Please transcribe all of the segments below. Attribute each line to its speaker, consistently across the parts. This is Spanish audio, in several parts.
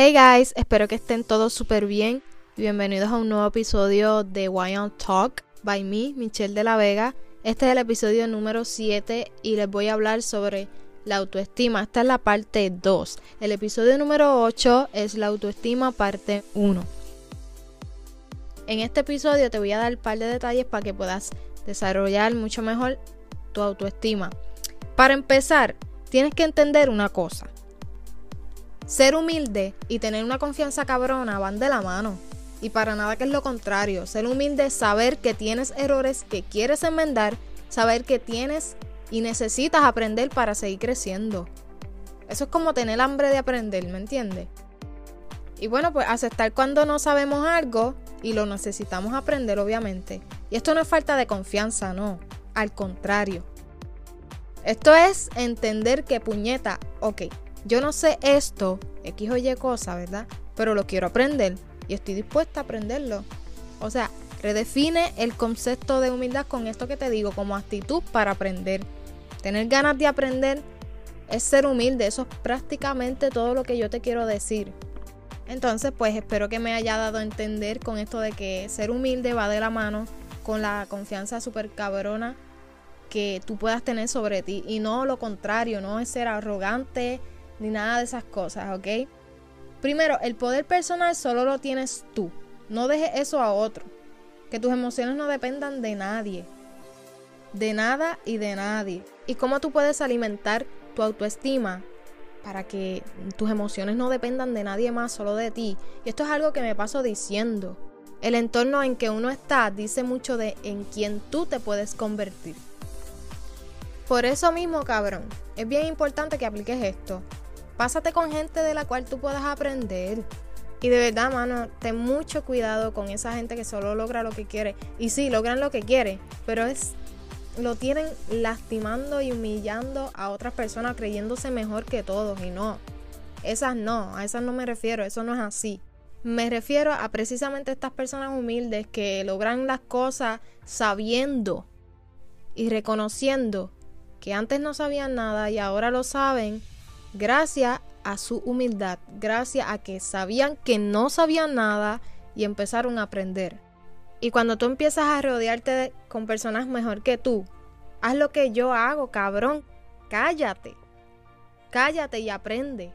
Speaker 1: Hey guys, espero que estén todos súper bien. Bienvenidos a un nuevo episodio de Wine Talk by me, Michelle de la Vega. Este es el episodio número 7 y les voy a hablar sobre la autoestima. Esta es la parte 2. El episodio número 8 es la autoestima parte 1. En este episodio te voy a dar un par de detalles para que puedas desarrollar mucho mejor tu autoestima. Para empezar, tienes que entender una cosa. Ser humilde y tener una confianza cabrona van de la mano. Y para nada que es lo contrario. Ser humilde es saber que tienes errores que quieres enmendar, saber que tienes y necesitas aprender para seguir creciendo. Eso es como tener hambre de aprender, ¿me entiendes? Y bueno, pues aceptar cuando no sabemos algo y lo necesitamos aprender, obviamente. Y esto no es falta de confianza, no. Al contrario. Esto es entender que puñeta, ok, yo no sé esto, X o Y cosa, ¿verdad? Pero lo quiero aprender y estoy dispuesta a aprenderlo. O sea, redefine el concepto de humildad con esto que te digo, como actitud para aprender. Tener ganas de aprender es ser humilde, eso es prácticamente todo lo que yo te quiero decir. Entonces, pues espero que me haya dado a entender con esto de que ser humilde va de la mano con la confianza súper cabrona que tú puedas tener sobre ti y no lo contrario, no es ser arrogante, ni nada de esas cosas, ¿ok? Primero, el poder personal solo lo tienes tú. No dejes eso a otro. Que tus emociones no dependan de nadie. De nada y de nadie. ¿Y cómo tú puedes alimentar tu autoestima para que tus emociones no dependan de nadie más, solo de ti? Y esto es algo que me paso diciendo. El entorno en que uno está dice mucho de en quién tú te puedes convertir. Por eso mismo, cabrón, es bien importante que apliques esto. Pásate con gente de la cual tú puedas aprender. Y de verdad, mano, ten mucho cuidado con esa gente que solo logra lo que quiere. Y sí, logran lo que quiere, pero es lo tienen lastimando y humillando a otras personas creyéndose mejor que todos y no. Esas no, a esas no me refiero, eso no es así. Me refiero a precisamente estas personas humildes que logran las cosas sabiendo y reconociendo que antes no sabían nada y ahora lo saben gracias a su humildad, gracias a que sabían que no sabían nada y empezaron a aprender. Y cuando tú empiezas a rodearte con personas mejor que tú, haz lo que yo hago, cabrón. Cállate. Cállate y aprende.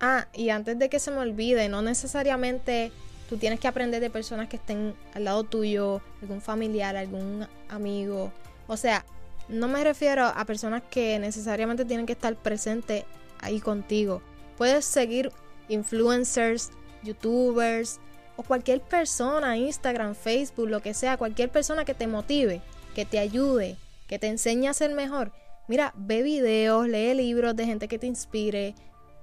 Speaker 1: Ah, y antes de que se me olvide, no necesariamente tú tienes que aprender de personas que estén al lado tuyo, algún familiar, algún amigo. O sea, no me refiero a personas que necesariamente tienen que estar presentes ahí contigo. Puedes seguir influencers, youtubers o cualquier persona, Instagram, Facebook, lo que sea, cualquier persona que te motive, que te ayude, que te enseñe a ser mejor. Mira, ve videos, lee libros de gente que te inspire,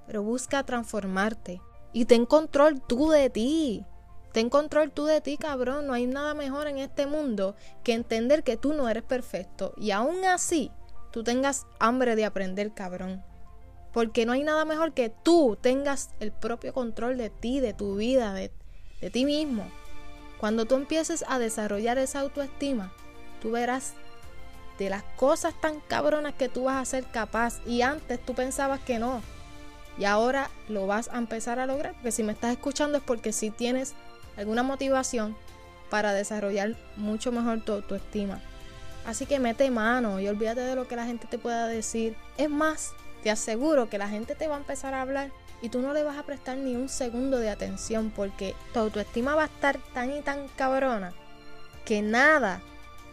Speaker 1: pero busca transformarte y ten control tú de ti. Ten control tú de ti, cabrón. No hay nada mejor en este mundo que entender que tú no eres perfecto y aún así tú tengas hambre de aprender, cabrón. Porque no hay nada mejor que tú tengas el propio control de ti, de tu vida, de, ti mismo. Cuando tú empieces a desarrollar esa autoestima, tú verás de las cosas tan cabronas que tú vas a ser capaz y antes tú pensabas que no. Y ahora lo vas a empezar a lograr, porque si me estás escuchando es porque si tienes alguna motivación para desarrollar mucho mejor tu autoestima. Así que mete mano y olvídate de lo que la gente te pueda decir. Es más, te aseguro que la gente te va a empezar a hablar y tú no le vas a prestar ni un segundo de atención porque tu autoestima va a estar tan y tan cabrona que nada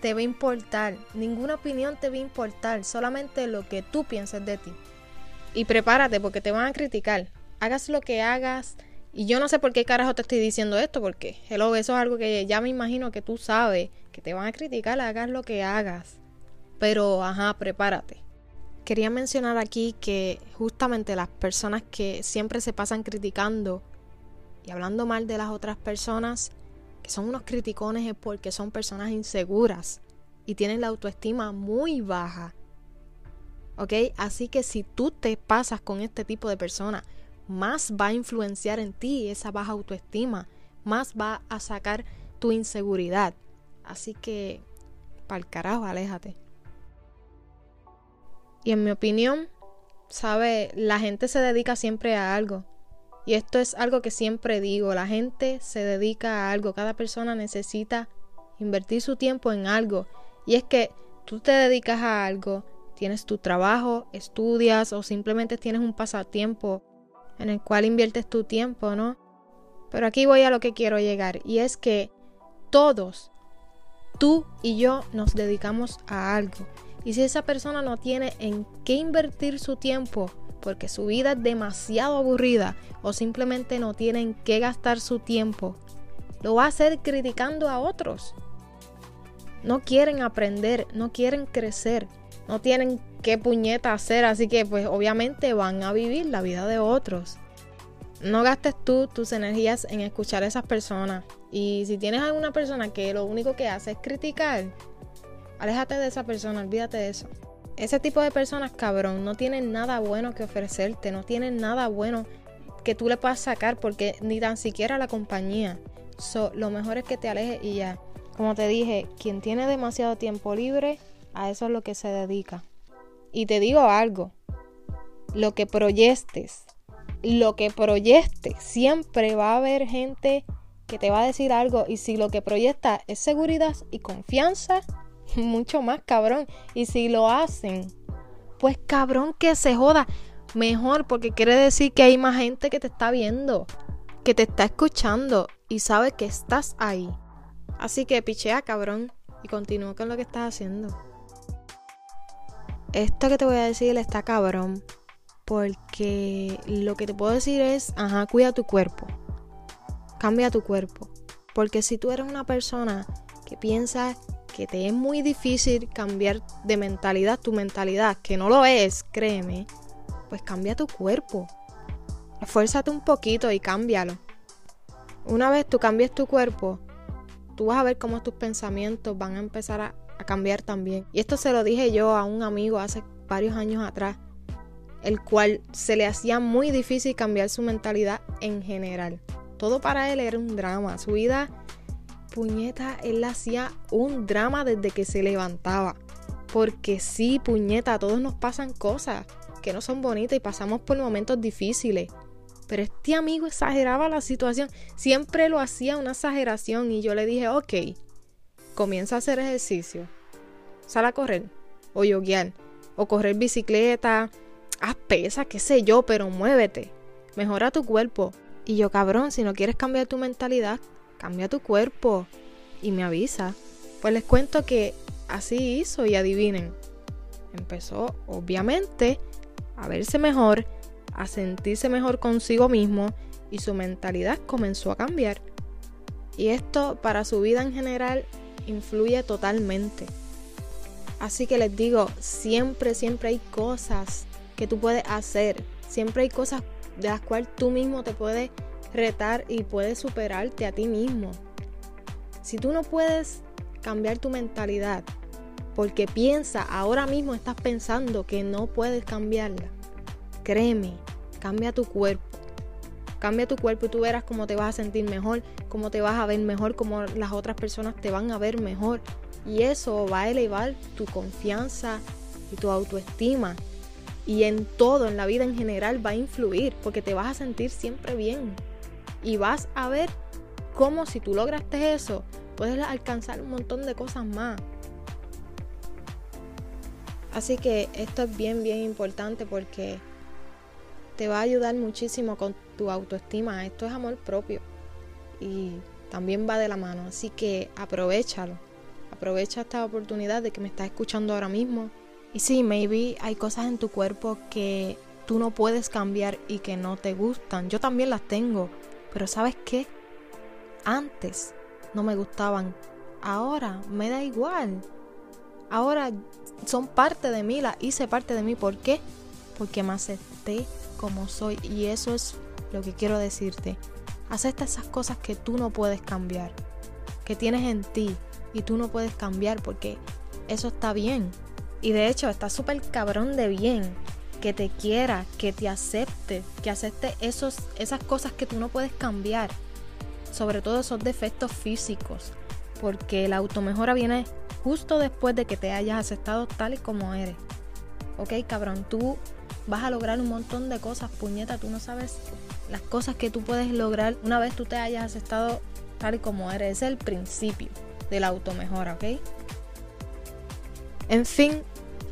Speaker 1: te va a importar, ninguna opinión te va a importar, solamente lo que tú pienses de ti. Y prepárate porque te van a criticar. Hagas lo que hagas. Y yo no sé por qué carajo te estoy diciendo esto, porque eso es algo que ya me imagino que tú sabes, que te van a criticar, hagas lo que hagas. Pero, ajá, prepárate. Quería mencionar aquí que justamente las personas que siempre se pasan criticando y hablando mal de las otras personas, que son unos criticones es porque son personas inseguras y tienen la autoestima muy baja. ¿Ok? Así que si tú te pasas con este tipo de personas, más va a influenciar en ti esa baja autoestima, más va a sacar tu inseguridad. Así que, pa'l carajo, aléjate. Y en mi opinión, sabe, la gente se dedica siempre a algo. Y esto es algo que siempre digo, la gente se dedica a algo, cada persona necesita invertir su tiempo en algo. Y es que tú te dedicas a algo, tienes tu trabajo, estudias o simplemente tienes un pasatiempo en el cual inviertes tu tiempo, ¿no? Pero aquí voy a lo que quiero llegar y es que todos, tú y yo, nos dedicamos a algo. Y si esa persona no tiene en qué invertir su tiempo, porque su vida es demasiado aburrida o simplemente no tiene en qué gastar su tiempo, lo va a hacer criticando a otros. No quieren aprender, no quieren crecer, no tienen qué puñeta hacer, así que pues obviamente van a vivir la vida de otros. No gastes tú tus energías en escuchar a esas personas. Y si tienes alguna persona que lo único que hace es criticar, aléjate de esa persona, olvídate de eso. Ese tipo de personas, cabrón, no tienen nada bueno que ofrecerte, no tienen nada bueno que tú le puedas sacar porque ni tan siquiera la compañía. lo mejor es que te alejes y ya. Como te dije, quien tiene demasiado tiempo libre, a eso es lo que se dedica. Y te digo algo, lo que proyectes, lo que proyectes, siempre va a haber gente que te va a decir algo y si lo que proyecta es seguridad y confianza, mucho más cabrón. Y si lo hacen, pues cabrón que se joda. Mejor porque quiere decir que hay más gente que te está viendo, que te está escuchando y sabe que estás ahí. Así que pichea cabrón y continúa con lo que estás haciendo. Esto que te voy a decir está cabrón. Porque lo que te puedo decir es, ajá, cuida tu cuerpo. Cambia tu cuerpo. Porque si tú eres una persona que piensa que te es muy difícil cambiar de mentalidad, tu mentalidad, que no lo es, créeme, pues cambia tu cuerpo. Esfuérzate un poquito y cámbialo. Una vez tú cambies tu cuerpo, tú vas a ver cómo tus pensamientos van a empezar a, cambiar también. Y esto se lo dije yo a un amigo hace varios años atrás, el cual se le hacía muy difícil cambiar su mentalidad en general. Todo para él era un drama. Su vida puñeta, él hacía un drama desde que se levantaba. Porque sí, puñeta, a todos nos pasan cosas que no son bonitas y pasamos por momentos difíciles. Pero este amigo exageraba la situación. Siempre lo hacía una exageración y yo le dije, ok, comienza a hacer ejercicio. Sal a correr o yoguear o correr bicicleta. Haz pesa, qué sé yo, pero muévete. Mejora tu cuerpo. Y yo, cabrón, si no quieres cambiar tu mentalidad, cambia tu cuerpo y me avisa. Pues les cuento que así hizo y adivinen. Empezó obviamente a verse mejor, a sentirse mejor consigo mismo y su mentalidad comenzó a cambiar. Y esto para su vida en general influye totalmente. Así que les digo, siempre, siempre hay cosas que tú puedes hacer. Siempre hay cosas de las cuales tú mismo te puedes retar y puedes superarte a ti mismo. Si tú no puedes cambiar tu mentalidad, porque piensa, ahora mismo estás pensando que no puedes cambiarla, créeme, cambia tu cuerpo. Cambia tu cuerpo y tú verás cómo te vas a sentir mejor, cómo te vas a ver mejor, cómo las otras personas te van a ver mejor. Y eso va a elevar tu confianza y tu autoestima. Y en todo, en la vida en general, va a influir porque te vas a sentir siempre bien y vas a ver cómo si tú lograste eso, puedes alcanzar un montón de cosas más. Así que esto es bien, bien importante porque te va a ayudar muchísimo con tu autoestima. Esto es amor propio y también va de la mano. Así que aprovechalo. Aprovecha esta oportunidad de que me estás escuchando ahora mismo. Y sí, maybe hay cosas en tu cuerpo que tú no puedes cambiar y que no te gustan. Yo también las tengo. Pero ¿sabes qué? Antes no me gustaban. Ahora me da igual. Ahora son parte de mí, la hice parte de mí. ¿Por qué? Porque me acepté como soy. Y eso es lo que quiero decirte. Acepta esas cosas que tú no puedes cambiar, que tienes en ti y tú no puedes cambiar porque eso está bien. Y de hecho está súper cabrón de bien que te quiera, que te acepte, que acepte esos, esas cosas que tú no puedes cambiar. Sobre todo esos defectos físicos. Porque la automejora viene justo después de que te hayas aceptado tal y como eres. Ok, cabrón, tú vas a lograr un montón de cosas, puñeta, tú no sabes las cosas que tú puedes lograr una vez tú te hayas aceptado tal y como eres. es el principio de la automejora, ¿ok? En fin,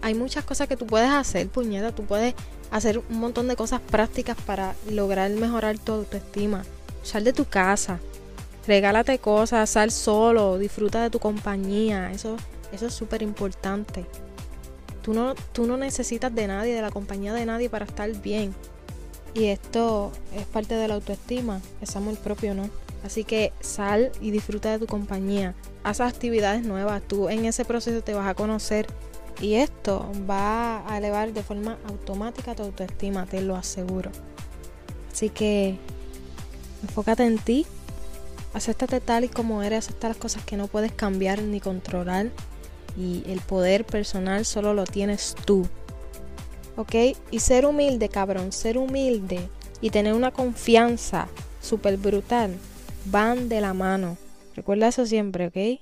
Speaker 1: hay muchas cosas que tú puedes hacer, puñeta. Tú puedes hacer un montón de cosas prácticas para lograr mejorar tu autoestima. Sal de tu casa, regálate cosas, sal solo, disfruta de tu compañía. Eso, eso es súper importante. Tú no, tú no necesitas de nadie, de la compañía de nadie para estar bien. Y esto es parte de la autoestima, es amor propio, ¿no? Así que sal y disfruta de tu compañía. Haz actividades nuevas. Tú en ese proceso te vas a conocer y esto va a elevar de forma automática tu autoestima, te lo aseguro. Así que enfócate en ti, acéptate tal y como eres, acepta las cosas que no puedes cambiar ni controlar. Y el poder personal solo lo tienes tú. ¿Ok? Y ser humilde, cabrón, ser humilde y tener una confianza súper brutal van de la mano. Recuerda eso siempre, ¿ok?